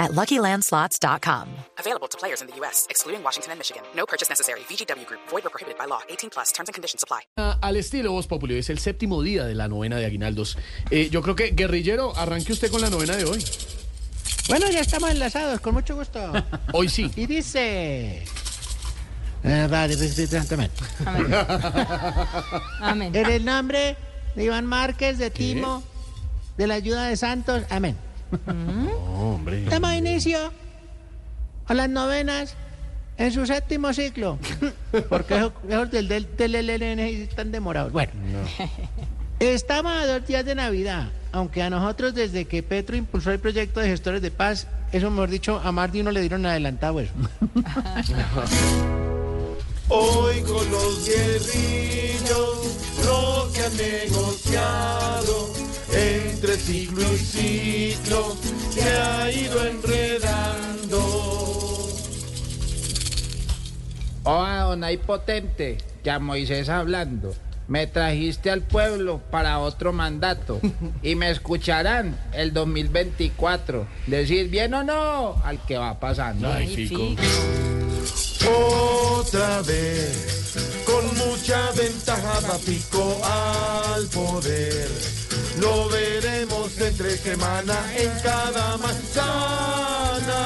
at LuckyLandSlots.com. Available to players in the U.S., excluding Washington and Michigan. No purchase necessary. VGW Group. Void or prohibited by law. 18 plus. Terms and conditions apply. Ah, Al estilo Voz Populi, es el séptimo día de la novena de Aguinaldos. Eh, yo creo que, guerrillero, arranque usted con la novena de hoy. Bueno, ya estamos enlazados, con mucho gusto. Hoy sí. Y dice... Eh, vale, también. Amén. En el nombre de Iván Márquez, de Timo, de la ayuda de Santos, amén. Hombre. Damos inicio a las novenas en su séptimo ciclo. Porque esos, esos del, del, del LLN están demorados. Bueno, estamos a dos días de Navidad, aunque a nosotros desde que Petro impulsó el proyecto de gestores de paz, eso mejor dicho, a más de uno le dieron adelantado eso. Hoy con los guerrillos lo que han negociado ciclo y ciclo se ha ido enredando. Hola, don ahí potente, que a Moisés hablando. Me trajiste al pueblo para otro mandato y me escucharán el 2024 decir bien o no al que va pasando. Ay, Fico. Otra vez, con mucha ventaja va Pico al poder. Lo veremos entre semana en cada manzana,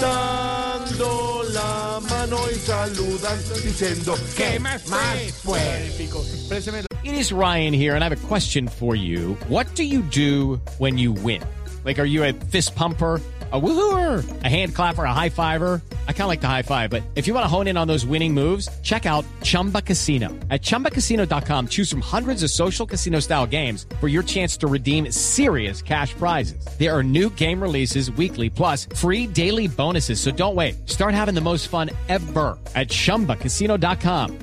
dando la mano y saludan diciendo que más pues. Fico. It is Ryan here, and I have a question for you. What do you do when you win? Like, are you a fist pumper? A woohooer, a hand clapper, a high fiver. I kind of like the high five, but if you want to hone in on those winning moves, check out Chumba Casino. At chumbacasino.com, choose from hundreds of social casino style games for your chance to redeem serious cash prizes. There are new game releases weekly, plus free daily bonuses. So don't wait. Start having the most fun ever at chumbacasino.com.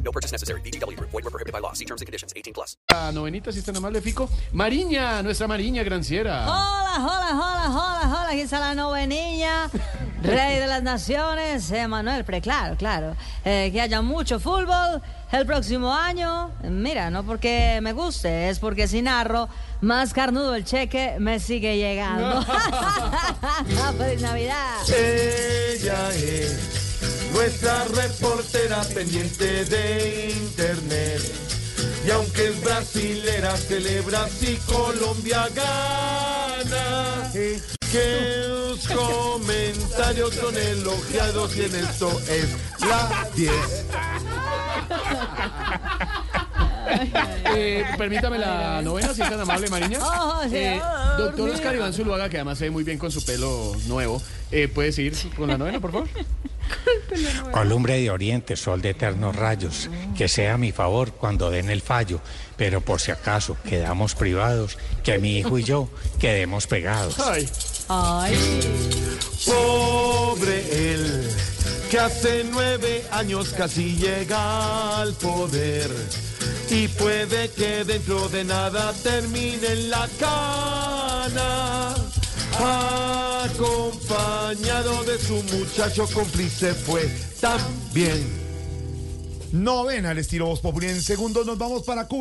La ah, novenita, si está nada de Fico. Mariña, nuestra Mariña Granciera. Hola, hola, hola, hola, hola. Aquí está la novenilla, rey de las naciones, Emanuel Pre. Claro, claro. Eh, que haya mucho fútbol el próximo año. Mira, no porque me guste, es porque si narro, más carnudo el cheque me sigue llegando. ¡Feliz Navidad! Ella es nuestra reportera pendiente de internet. Y aunque es brasilera, celebra si Colombia gana. Que los comentarios son elogiados y en esto es la 10. Eh, permítame la novena, si es tan amable, Mariña. Oh, Eh, doctor. Oscar Iván Zuluaga, que además se ve muy bien con su pelo nuevo. Eh, ¿Puedes ir con la novena, por favor? Columbre de oriente, sol de eternos rayos, que sea a mi favor cuando den el fallo, pero por si acaso quedamos privados, que mi hijo y yo quedemos pegados. Ay, ¡Ay! Pobre él, que hace nueve años casi llega al poder. Y puede que dentro de nada termine en la cana. Acompañado de su muchacho cómplice fue también. Novena al estilo Voz Populi. En segundos nos vamos para Cuba.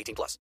18 plus.